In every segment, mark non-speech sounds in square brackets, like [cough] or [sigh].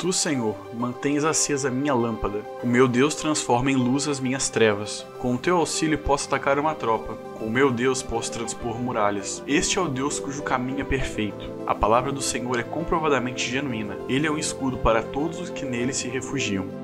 Tu, Senhor, mantens acesa a minha lâmpada. O meu Deus transforma em luz as minhas trevas. Com o teu auxílio posso atacar uma tropa. Com o meu Deus posso transpor muralhas. Este é o Deus cujo caminho é perfeito. A palavra do Senhor é comprovadamente genuína. Ele é um escudo para todos os que nele se refugiam.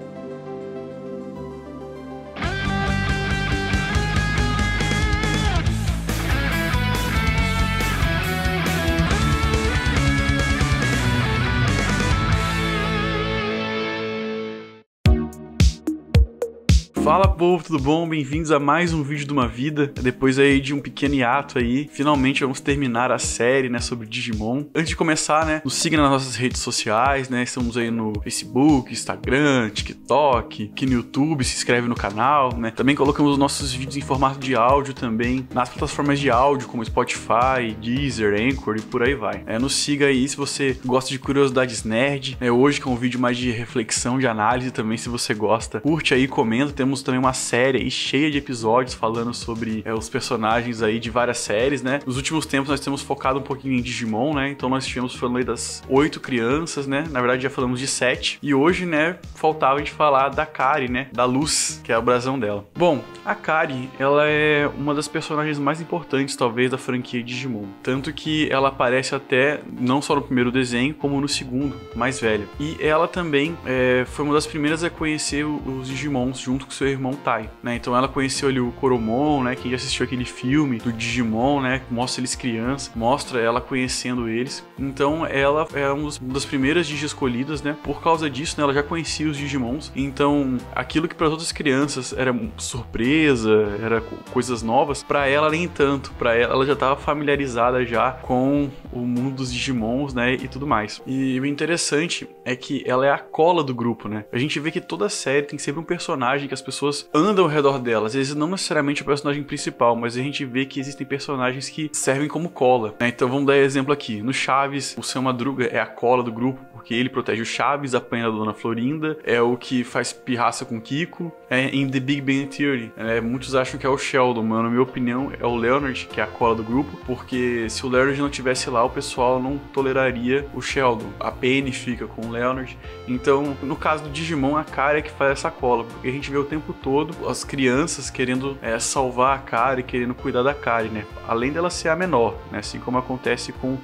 Fala povo, tudo bom? Bem-vindos a mais um vídeo de uma vida. Depois aí de um pequeno hiato aí, finalmente vamos terminar a série, né, sobre Digimon. Antes de começar, né, nos siga nas nossas redes sociais, né? Estamos aí no Facebook, Instagram, TikTok, aqui no YouTube, se inscreve no canal, né? Também colocamos os nossos vídeos em formato de áudio também nas plataformas de áudio como Spotify, Deezer, Anchor e por aí vai. É, nos siga aí se você gosta de curiosidades nerd. É, hoje que é um vídeo mais de reflexão, de análise também, se você gosta. Curte aí, comenta. Temos também uma série cheia de episódios falando sobre é, os personagens aí de várias séries, né? Nos últimos tempos nós temos focado um pouquinho em Digimon, né? Então nós tivemos falando aí das oito crianças, né? Na verdade já falamos de sete. E hoje, né, faltava a gente falar da Kari, né? Da Luz, que é o brasão dela. Bom, a Kari, ela é uma das personagens mais importantes, talvez, da franquia Digimon. Tanto que ela aparece até, não só no primeiro desenho, como no segundo, mais velha. E ela também é, foi uma das primeiras a conhecer os Digimons junto com seu irmão Tai, né? Então ela conheceu ali o Coromon, né? Quem já assistiu aquele filme do Digimon, né? Mostra eles crianças, mostra ela conhecendo eles. Então ela é uma das primeiras Digi escolhidas, né? Por causa disso, né? Ela já conhecia os Digimons. Então aquilo que para as outras crianças era surpresa, era coisas novas, para ela nem tanto. Para ela, ela já estava familiarizada já com o mundo dos Digimons, né? E tudo mais. E o interessante é que ela é a cola do grupo, né? A gente vê que toda série tem sempre um personagem que as pessoas andam ao redor dela. Às vezes não necessariamente o personagem principal, mas a gente vê que existem personagens que servem como cola. Né? Então vamos dar exemplo aqui. No Chaves, o seu Madruga é a cola do grupo, porque ele protege o Chaves, apanha a Dona Florinda, é o que faz pirraça com Kiko. É, em The Big Bang Theory, é, muitos acham que é o Sheldon, mas na minha opinião é o Leonard, que é a cola do grupo, porque se o Leonard não tivesse lá, o pessoal não toleraria o Sheldon. A Penny fica com o Leonard. Então, no caso do Digimon, a cara é que faz essa cola, porque a gente vê o tempo todo as crianças querendo é, salvar a Kari, querendo cuidar da Kari, né? Além dela ser a menor, né? Assim como acontece com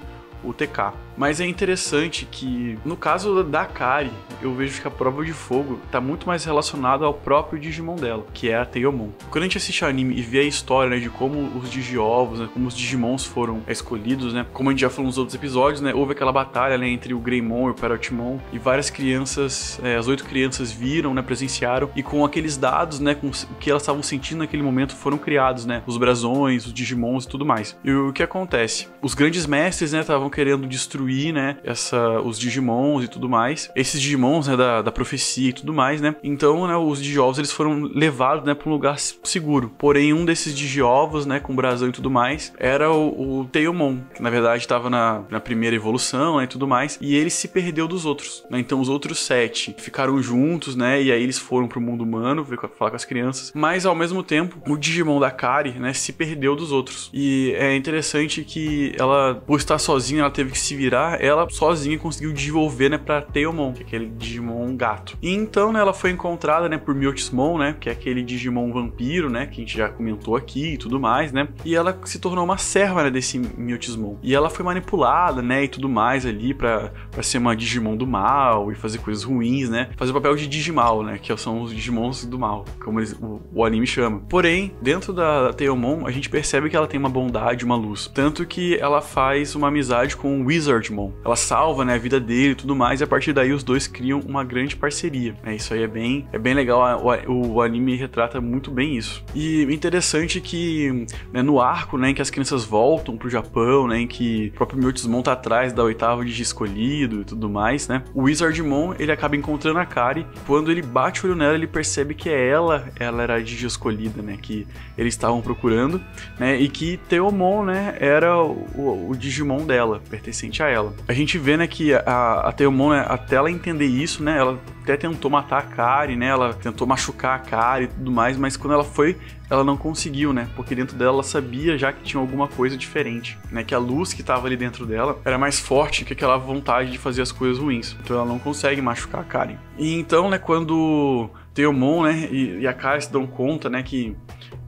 o TK. Mas é interessante que, no caso da Kari, eu vejo que a prova de fogo tá muito mais relacionada ao próprio Digimon dela, que é a Teomon. Quando a gente assiste o anime e vê a história né, de como os Digiovos, né, como os Digimons foram escolhidos, né, como a gente já falou nos outros episódios, né, houve aquela batalha né, entre o Greymon e o Parrotmon, e várias crianças, é, as oito crianças viram, né, presenciaram, e com aqueles dados, né, com o que elas estavam sentindo naquele momento, foram criados, né, os brasões, os Digimons e tudo mais. E o que acontece? Os grandes mestres, né, estavam querendo destruir destruir, né, essa, os Digimons e tudo mais. Esses Digimons, né, da, da profecia e tudo mais, né. Então, né, os Digiovos, eles foram levados, né, para um lugar seguro. Porém, um desses Digiovos, né, com brasão e tudo mais, era o, o que na verdade estava na, na primeira evolução, né, e tudo mais, e ele se perdeu dos outros, né. Então, os outros sete ficaram juntos, né, e aí eles foram pro mundo humano, falar com as crianças, mas ao mesmo tempo, o Digimon da Kari, né, se perdeu dos outros. E é interessante que ela, por estar sozinha, ela teve que se virar ela sozinha conseguiu desenvolver, né, pra Tailmon, que é aquele Digimon gato. E então, né, ela foi encontrada, né, por Mewtwo né, que é aquele Digimon vampiro, né, que a gente já comentou aqui e tudo mais, né, e ela se tornou uma serva, né, desse Mewtwo E ela foi manipulada, né, e tudo mais ali pra, pra ser uma Digimon do mal e fazer coisas ruins, né, fazer o papel de Digimal, né, que são os Digimons do mal, como eles, o, o, anime chama. Porém, dentro da Tailmon, a gente percebe que ela tem uma bondade, uma luz. Tanto que ela faz uma amizade com o Wizard ela salva, né, a vida dele e tudo mais, e a partir daí os dois criam uma grande parceria. É, isso aí é bem, é bem legal, o, o anime retrata muito bem isso. E interessante que né, no arco, né, em que as crianças voltam pro Japão, né, em que o próprio Mewtwo tá atrás da oitava de escolhido e tudo mais, né, o Wizardmon, ele acaba encontrando a Kari, quando ele bate o olho nela, ele percebe que é ela, ela era a Digi escolhida, né, que eles estavam procurando, né, e que Teomon, né, era o, o Digimon dela, pertencente a ela. A gente vê, né, que a, a Teomon, né, até ela entender isso, né, ela até tentou matar a Kari, né, ela tentou machucar a Kari e tudo mais, mas quando ela foi, ela não conseguiu, né, porque dentro dela ela sabia já que tinha alguma coisa diferente, né, que a luz que estava ali dentro dela era mais forte que aquela vontade de fazer as coisas ruins. Então ela não consegue machucar a Kari. E então, né, quando Teomon, né, e, e a Kari se dão conta, né, que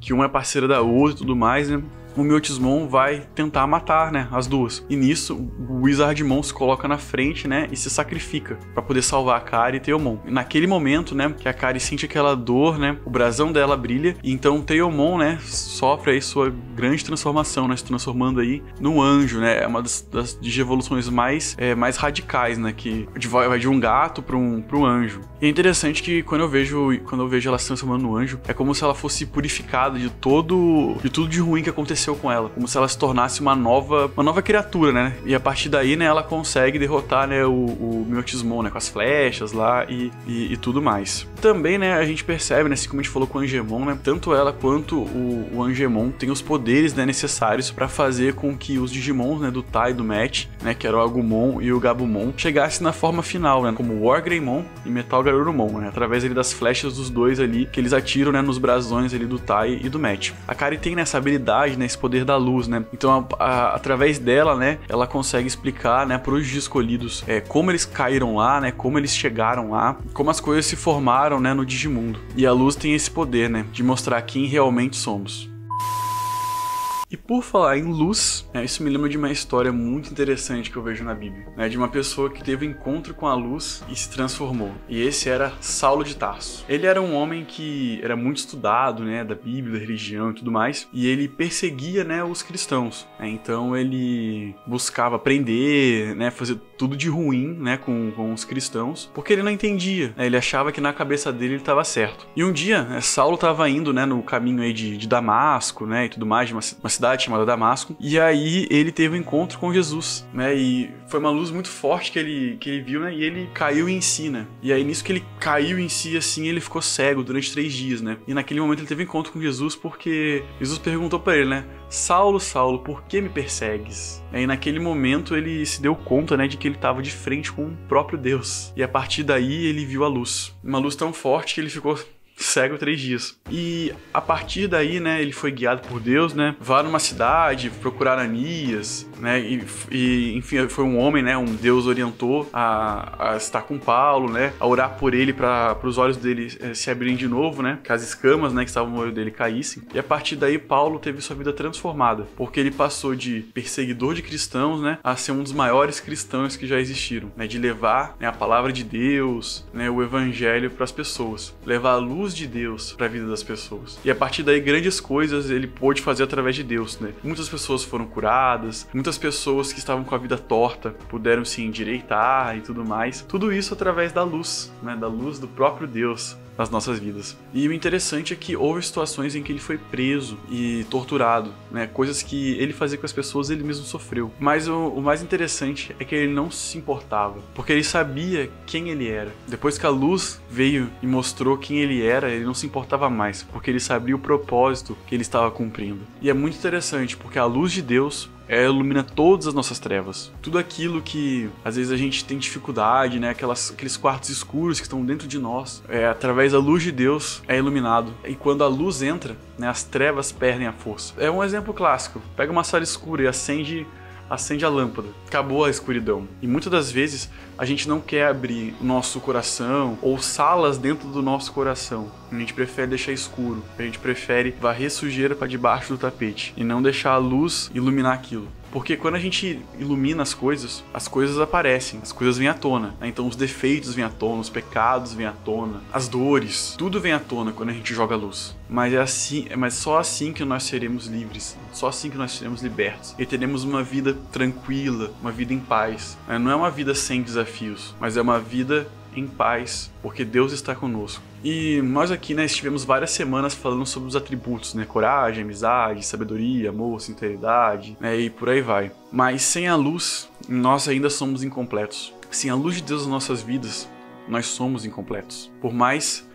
que uma é parceira da outra e tudo mais, né? O Miotismon vai tentar matar, né, as duas. E nisso, o Wizardmon se coloca na frente, né, e se sacrifica para poder salvar a Kari e Teomon. E naquele momento, né, que a Kari sente aquela dor, né, o brasão dela brilha, e então Teomon, né, sofre aí sua grande transformação, né, se transformando aí num anjo, né, é uma das, das evoluções mais, é, mais radicais, né, que vai de um gato para um, um anjo. E é interessante que quando eu vejo quando eu vejo ela se transformando no anjo, é como se ela fosse purificada de todo de tudo de ruim que aconteceu aconteceu com ela, como se ela se tornasse uma nova, uma nova criatura, né? E a partir daí, né, ela consegue derrotar, né, o, o Miotismon, né, com as flechas lá e, e, e, tudo mais. Também, né, a gente percebe, né, assim como a gente falou com o Angemon, né, tanto ela quanto o, o Angemon têm os poderes, né, necessários para fazer com que os Digimons, né, do Tai e do Match, né, que era o Agumon e o Gabumon, chegassem na forma final, né, como Wargreymon e Metal Garurumon, né, através ali das flechas dos dois ali que eles atiram, né, nos brasões ali do Tai e do Match. A Kari tem nessa habilidade, né, esse poder da luz, né? Então, a, a, através dela, né, ela consegue explicar, né, para os escolhidos é, como eles caíram lá, né, como eles chegaram lá, como as coisas se formaram, né, no Digimundo. E a luz tem esse poder, né, de mostrar quem realmente somos. E por falar em luz, né, isso me lembra de uma história muito interessante que eu vejo na Bíblia, né, de uma pessoa que teve encontro com a luz e se transformou. E esse era Saulo de Tarso. Ele era um homem que era muito estudado, né, da Bíblia, da religião e tudo mais, e ele perseguia, né, os cristãos. Né, então ele buscava aprender, né, fazer tudo de ruim, né, com, com os cristãos, porque ele não entendia. Né, ele achava que na cabeça dele ele estava certo. E um dia, né, Saulo estava indo, né, no caminho aí de, de Damasco, né, e tudo mais, de uma, uma cidade cidade chamada Damasco. E aí ele teve um encontro com Jesus, né? E foi uma luz muito forte que ele, que ele viu, né? E ele caiu em si, né? E aí nisso que ele caiu em si, assim, ele ficou cego durante três dias, né? E naquele momento ele teve um encontro com Jesus porque Jesus perguntou para ele, né? Saulo, Saulo, por que me persegues? E naquele momento ele se deu conta, né, de que ele estava de frente com o próprio Deus. E a partir daí ele viu a luz. Uma luz tão forte que ele ficou cego três dias. E a partir daí, né, ele foi guiado por Deus, né, vá numa cidade procurar Anias, né, e, e enfim, foi um homem, né, um Deus orientou a, a estar com Paulo, né, a orar por ele para os olhos dele é, se abrirem de novo, né, que as escamas, né, que estavam no olho dele caíssem. E a partir daí, Paulo teve sua vida transformada, porque ele passou de perseguidor de cristãos, né, a ser um dos maiores cristãos que já existiram, né, de levar né, a palavra de Deus, né, o evangelho para as pessoas, levar a luz luz de Deus para a vida das pessoas. E a partir daí, grandes coisas ele pôde fazer através de Deus, né? Muitas pessoas foram curadas, muitas pessoas que estavam com a vida torta puderam se endireitar e tudo mais. Tudo isso através da luz, né? Da luz do próprio Deus nas nossas vidas. E o interessante é que houve situações em que ele foi preso e torturado, né? Coisas que ele fazia com as pessoas ele mesmo sofreu. Mas o, o, mais interessante é que ele não se importava, porque ele sabia quem ele era. Depois que a luz veio e mostrou quem ele era, ele não se importava mais, porque ele sabia o propósito que ele estava cumprindo. E é muito interessante, porque a luz de Deus é, ilumina todas as nossas trevas. Tudo aquilo que às vezes a gente tem dificuldade, né? Aquelas, aqueles quartos escuros que estão dentro de nós, é, através da luz de Deus é iluminado. E quando a luz entra, né, as trevas perdem a força. É um exemplo clássico. Pega uma sala escura e acende acende a lâmpada. Acabou a escuridão. E muitas das vezes a gente não quer abrir nosso coração ou salas dentro do nosso coração. A gente prefere deixar escuro. A gente prefere varrer sujeira para debaixo do tapete e não deixar a luz iluminar aquilo. Porque quando a gente ilumina as coisas, as coisas aparecem, as coisas vêm à tona. Né? Então os defeitos vêm à tona, os pecados vêm à tona, as dores, tudo vem à tona quando a gente joga luz. Mas é assim, mas só assim que nós seremos livres, só assim que nós seremos libertos e teremos uma vida tranquila, uma vida em paz. É, não é uma vida sem desafios, mas é uma vida em paz, porque Deus está conosco. E nós aqui, né, estivemos várias semanas falando sobre os atributos, né, coragem, amizade, sabedoria, amor, sinceridade, né, e por aí vai. Mas sem a luz, nós ainda somos incompletos. Sem a luz de Deus nas nossas vidas, nós somos incompletos. Por mais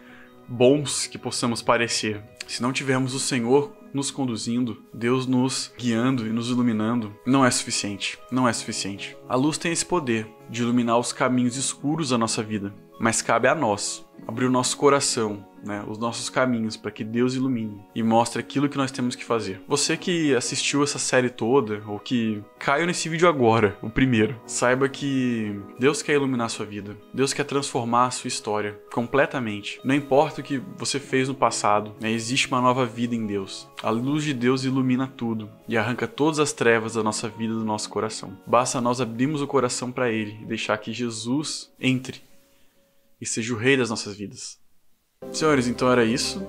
bons que possamos parecer, se não tivermos o Senhor nos conduzindo, Deus nos guiando e nos iluminando, não é suficiente. Não é suficiente. A luz tem esse poder de iluminar os caminhos escuros da nossa vida, mas cabe a nós abrir o nosso coração, né, os nossos caminhos para que Deus ilumine e mostre aquilo que nós temos que fazer. Você que assistiu essa série toda ou que caiu nesse vídeo agora, o primeiro, saiba que Deus quer iluminar a sua vida. Deus quer transformar a sua história completamente. Não importa o que você fez no passado, né, existe uma nova vida em Deus. A luz de Deus ilumina tudo e arranca todas as trevas da nossa vida do nosso coração. Basta nós abrirmos o coração para ele e deixar que Jesus entre e seja o rei das nossas vidas. Senhores, então era isso.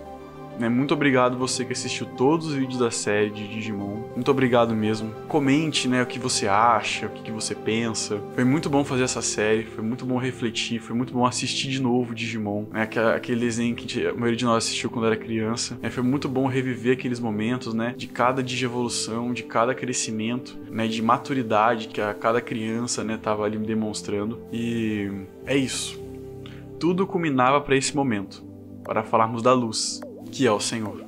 Né? Muito obrigado você que assistiu todos os vídeos da série de Digimon. Muito obrigado mesmo. Comente né, o que você acha, o que você pensa. Foi muito bom fazer essa série, foi muito bom refletir, foi muito bom assistir de novo Digimon. Né? Aquele desenho que a maioria de nós assistiu quando era criança. Né? Foi muito bom reviver aqueles momentos né, de cada digievolução, de cada crescimento, né, de maturidade que a cada criança estava né, ali demonstrando. E é isso. Tudo culminava para esse momento para falarmos da luz, que é o Senhor.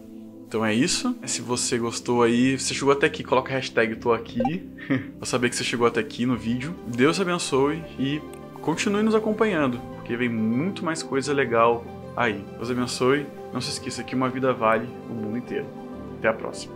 Então é isso. Se você gostou aí, você chegou até aqui, coloca a hashtag tô aqui. [laughs] pra saber que você chegou até aqui no vídeo. Deus abençoe e continue nos acompanhando, porque vem muito mais coisa legal aí. Deus abençoe. Não se esqueça que uma vida vale o mundo inteiro. Até a próxima.